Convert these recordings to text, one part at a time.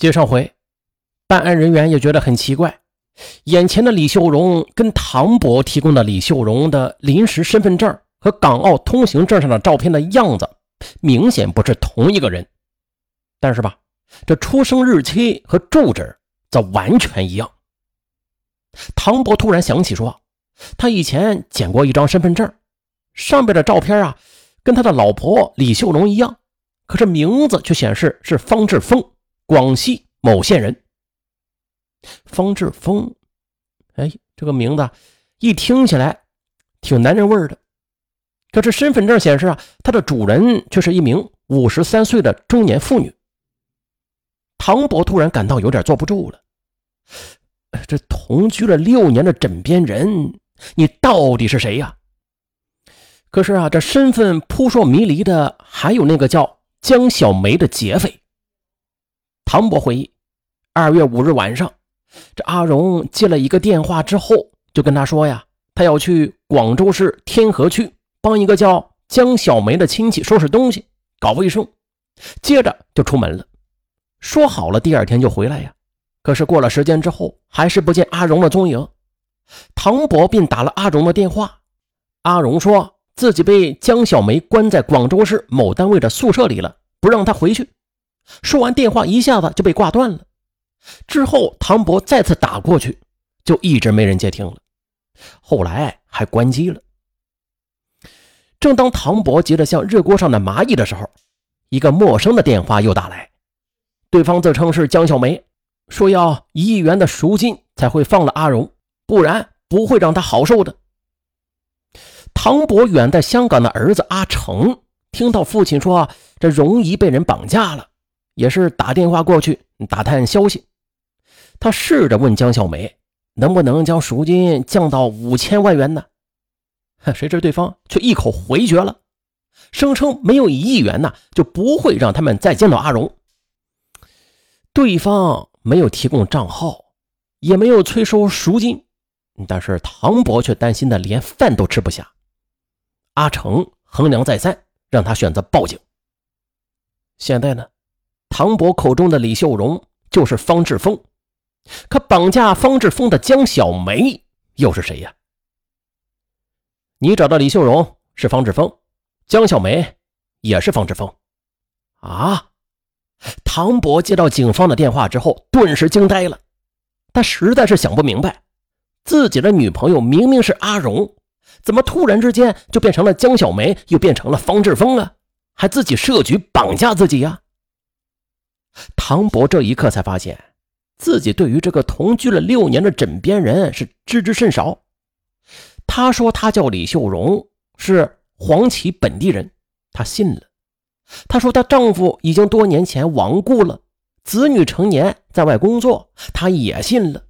接上回，办案人员也觉得很奇怪，眼前的李秀荣跟唐伯提供的李秀荣的临时身份证和港澳通行证上的照片的样子，明显不是同一个人。但是吧，这出生日期和住址则完全一样。唐伯突然想起说，他以前捡过一张身份证，上边的照片啊，跟他的老婆李秀荣一样，可是名字却显示是方志峰。广西某县人，方志峰，哎，这个名字一听起来挺男人味儿的。可是身份证显示啊，他的主人却是一名五十三岁的中年妇女。唐伯突然感到有点坐不住了，这同居了六年的枕边人，你到底是谁呀？可是啊，这身份扑朔迷离的还有那个叫江小梅的劫匪。唐伯回忆，二月五日晚上，这阿荣接了一个电话之后，就跟他说呀，他要去广州市天河区帮一个叫江小梅的亲戚收拾东西、搞卫生，接着就出门了。说好了第二天就回来呀，可是过了时间之后，还是不见阿荣的踪影。唐伯便打了阿荣的电话，阿荣说自己被江小梅关在广州市某单位的宿舍里了，不让他回去。说完电话，一下子就被挂断了。之后，唐伯再次打过去，就一直没人接听了。后来还关机了。正当唐伯急得像热锅上的蚂蚁的时候，一个陌生的电话又打来。对方自称是江小梅，说要一亿元的赎金才会放了阿荣，不然不会让他好受的。唐伯远在香港的儿子阿成听到父亲说这容姨被人绑架了。也是打电话过去打探消息，他试着问江小梅能不能将赎金降到五千万元呢？谁知对方却一口回绝了，声称没有一亿元呢就不会让他们再见到阿荣。对方没有提供账号，也没有催收赎金，但是唐伯却担心的连饭都吃不下。阿成衡量再三，让他选择报警。现在呢？唐伯口中的李秀荣就是方志峰，可绑架方志峰的江小梅又是谁呀？你找到李秀荣是方志峰，江小梅也是方志峰，啊！唐伯接到警方的电话之后，顿时惊呆了，他实在是想不明白，自己的女朋友明明是阿荣，怎么突然之间就变成了江小梅，又变成了方志峰啊？还自己设局绑架自己呀？唐伯这一刻才发现，自己对于这个同居了六年的枕边人是知之甚少。他说他叫李秀荣，是黄岐本地人，他信了。他说她丈夫已经多年前亡故了，子女成年在外工作，他也信了。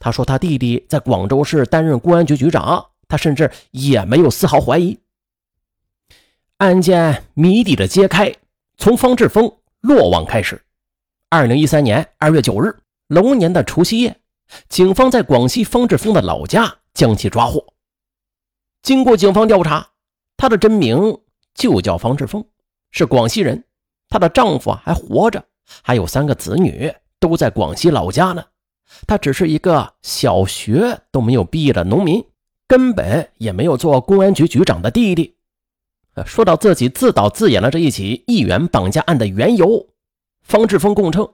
他说他弟弟在广州市担任公安局局长，他甚至也没有丝毫怀疑。案件谜底的揭开，从方志峰。落网开始。二零一三年二月九日，龙年的除夕夜，警方在广西方志峰的老家将其抓获。经过警方调查，他的真名就叫方志峰，是广西人。她的丈夫还活着，还有三个子女都在广西老家呢。他只是一个小学都没有毕业的农民，根本也没有做公安局局长的弟弟。说到自己自导自演了这一起亿元绑架案的缘由，方志峰供称，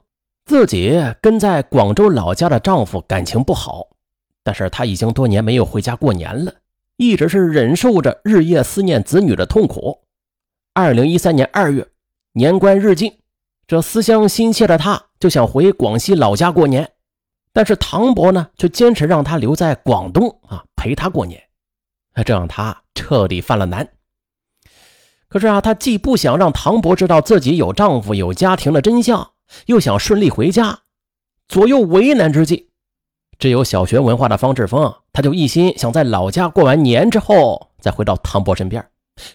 自己跟在广州老家的丈夫感情不好，但是他已经多年没有回家过年了，一直是忍受着日夜思念子女的痛苦。二零一三年二月，年关日近，这思乡心切的他就想回广西老家过年，但是唐伯呢却坚持让他留在广东啊陪他过年，这让他彻底犯了难。可是啊，她既不想让唐伯知道自己有丈夫、有家庭的真相，又想顺利回家，左右为难之际，只有小学文化的方志峰，他就一心想在老家过完年之后再回到唐伯身边，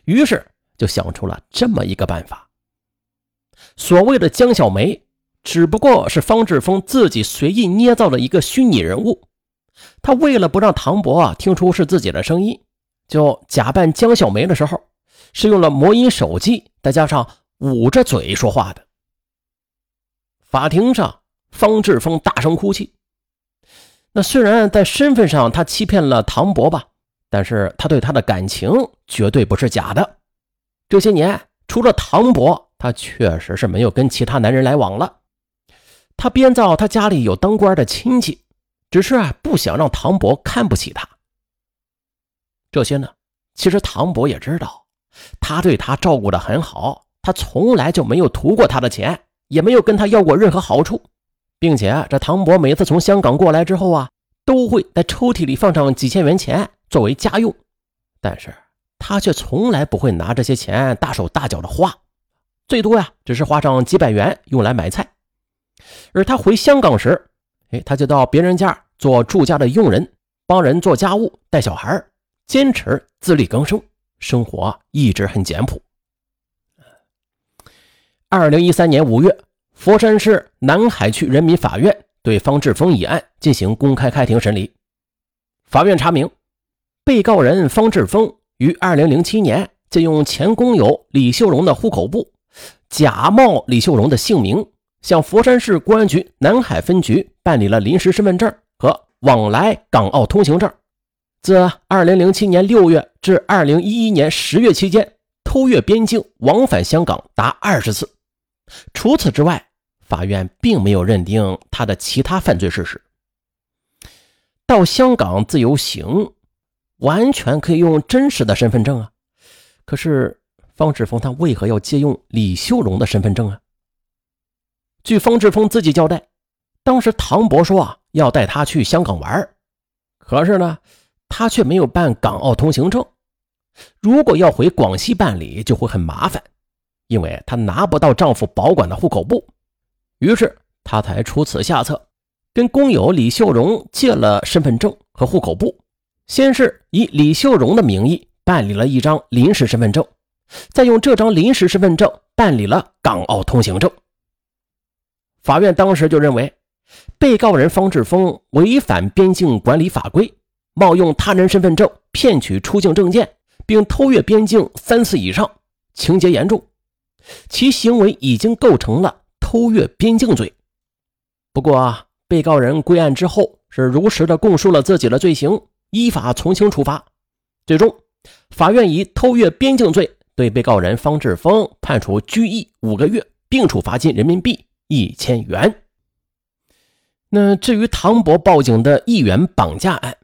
于是就想出了这么一个办法。所谓的江小梅，只不过是方志峰自己随意捏造的一个虚拟人物。他为了不让唐伯听出是自己的声音，就假扮江小梅的时候。是用了魔音手机，再加上捂着嘴说话的。法庭上，方志峰大声哭泣。那虽然在身份上他欺骗了唐伯吧，但是他对他的感情绝对不是假的。这些年，除了唐伯，他确实是没有跟其他男人来往了。他编造他家里有当官的亲戚，只是啊不想让唐伯看不起他。这些呢，其实唐伯也知道，他对他照顾的很好，他从来就没有图过他的钱，也没有跟他要过任何好处。并且这唐伯每次从香港过来之后啊，都会在抽屉里放上几千元钱作为家用，但是他却从来不会拿这些钱大手大脚的花，最多呀只是花上几百元用来买菜。而他回香港时，哎，他就到别人家做住家的佣人，帮人做家务、带小孩，坚持自力更生，生活一直很简朴。二零一三年五月。佛山市南海区人民法院对方志峰一案进行公开开庭审理。法院查明，被告人方志峰于2007年借用前工友李秀荣的户口簿，假冒李秀荣的姓名，向佛山市公安局南海分局办理了临时身份证和往来港澳通行证。自2007年6月至2011年10月期间，偷越边境往返香港达二十次。除此之外，法院并没有认定他的其他犯罪事实。到香港自由行，完全可以用真实的身份证啊。可是方志峰他为何要借用李秀荣的身份证啊？据方志峰自己交代，当时唐博说啊要带他去香港玩，可是呢他却没有办港澳通行证。如果要回广西办理，就会很麻烦，因为她拿不到丈夫保管的户口簿。于是他才出此下策，跟工友李秀荣借了身份证和户口簿，先是以李秀荣的名义办理了一张临时身份证，再用这张临时身份证办理了港澳通行证。法院当时就认为，被告人方志峰违反边境管理法规，冒用他人身份证骗取出境证件，并偷越边境三次以上，情节严重，其行为已经构成了。偷越边境罪，不过啊，被告人归案之后是如实的供述了自己的罪行，依法从轻处罚。最终，法院以偷越边境罪对被告人方志峰判处拘役五个月，并处罚金人民币一千元。那至于唐伯报警的议员绑架案，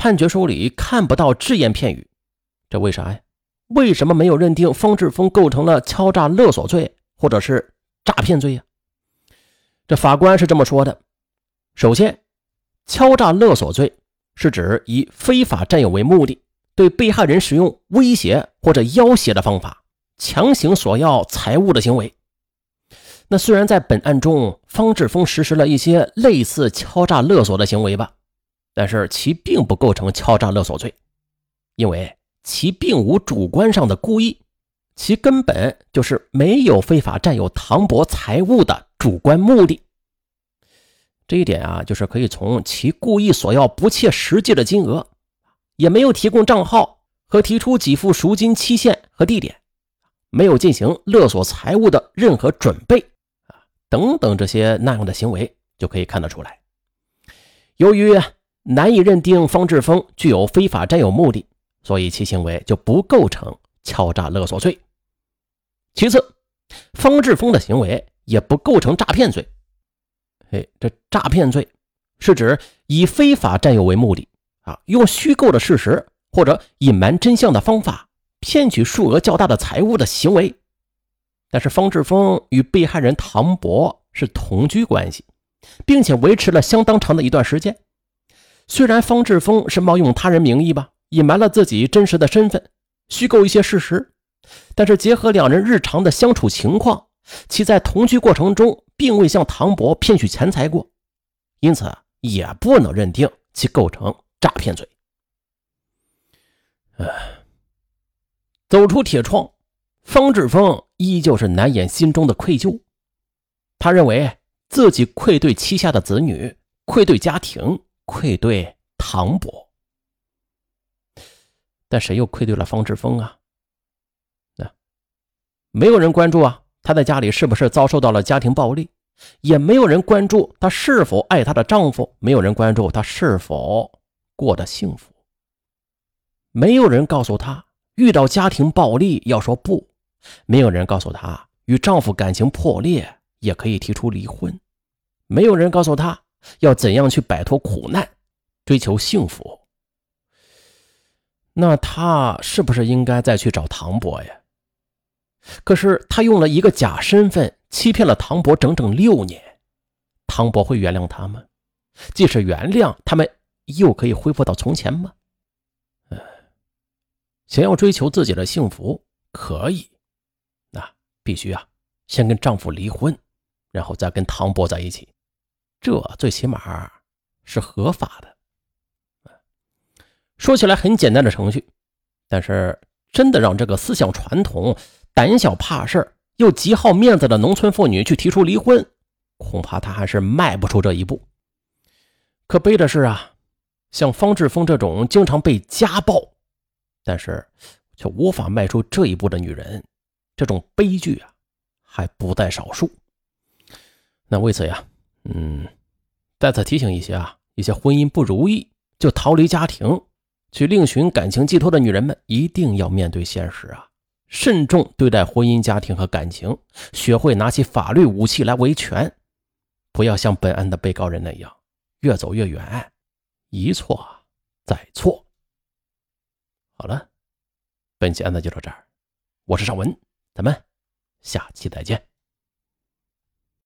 判决书里看不到只言片语，这为啥呀？为什么没有认定方志峰构成了敲诈勒索罪，或者是？诈骗罪呀，这法官是这么说的：首先，敲诈勒索罪是指以非法占有为目的，对被害人使用威胁或者要挟的方法，强行索要财物的行为。那虽然在本案中，方志峰实施了一些类似敲诈勒索的行为吧，但是其并不构成敲诈勒索罪，因为其并无主观上的故意。其根本就是没有非法占有唐伯财物的主观目的。这一点啊，就是可以从其故意索要不切实际的金额，也没有提供账号和提出给付赎金期限和地点，没有进行勒索财物的任何准备啊等等这些那样的行为就可以看得出来。由于难以认定方志峰具有非法占有目的，所以其行为就不构成敲诈勒索罪。其次，方志峰的行为也不构成诈骗罪。哎，这诈骗罪是指以非法占有为目的啊，用虚构的事实或者隐瞒真相的方法骗取数额较大的财物的行为。但是方志峰与被害人唐博是同居关系，并且维持了相当长的一段时间。虽然方志峰是冒用他人名义吧，隐瞒了自己真实的身份，虚构一些事实。但是结合两人日常的相处情况，其在同居过程中并未向唐伯骗取钱财过，因此也不能认定其构成诈骗罪。走出铁窗，方志峰依旧是难掩心中的愧疚。他认为自己愧对妻下的子女，愧对家庭，愧对唐伯。但谁又愧对了方志峰啊？没有人关注啊，他在家里是不是遭受到了家庭暴力？也没有人关注她是否爱她的丈夫，没有人关注她是否过得幸福，没有人告诉她遇到家庭暴力要说不，没有人告诉她与丈夫感情破裂也可以提出离婚，没有人告诉她要怎样去摆脱苦难，追求幸福。那她是不是应该再去找唐伯呀？可是她用了一个假身份。欺骗了唐伯整整六年，唐伯会原谅他吗？即使原谅，他们又可以恢复到从前吗？想要追求自己的幸福，可以，那必须啊，先跟丈夫离婚，然后再跟唐伯在一起，这最起码是合法的。说起来很简单的程序，但是真的让这个思想传统、胆小怕事儿。又极好面子的农村妇女去提出离婚，恐怕她还是迈不出这一步。可悲的是啊，像方志峰这种经常被家暴，但是却无法迈出这一步的女人，这种悲剧啊，还不在少数。那为此呀，嗯，再次提醒一些啊，一些婚姻不如意就逃离家庭，去另寻感情寄托的女人们，一定要面对现实啊。慎重对待婚姻、家庭和感情，学会拿起法律武器来维权，不要像本案的被告人那样越走越远，一错再错。好了，本期案子就到这儿，我是尚文，咱们下期再见。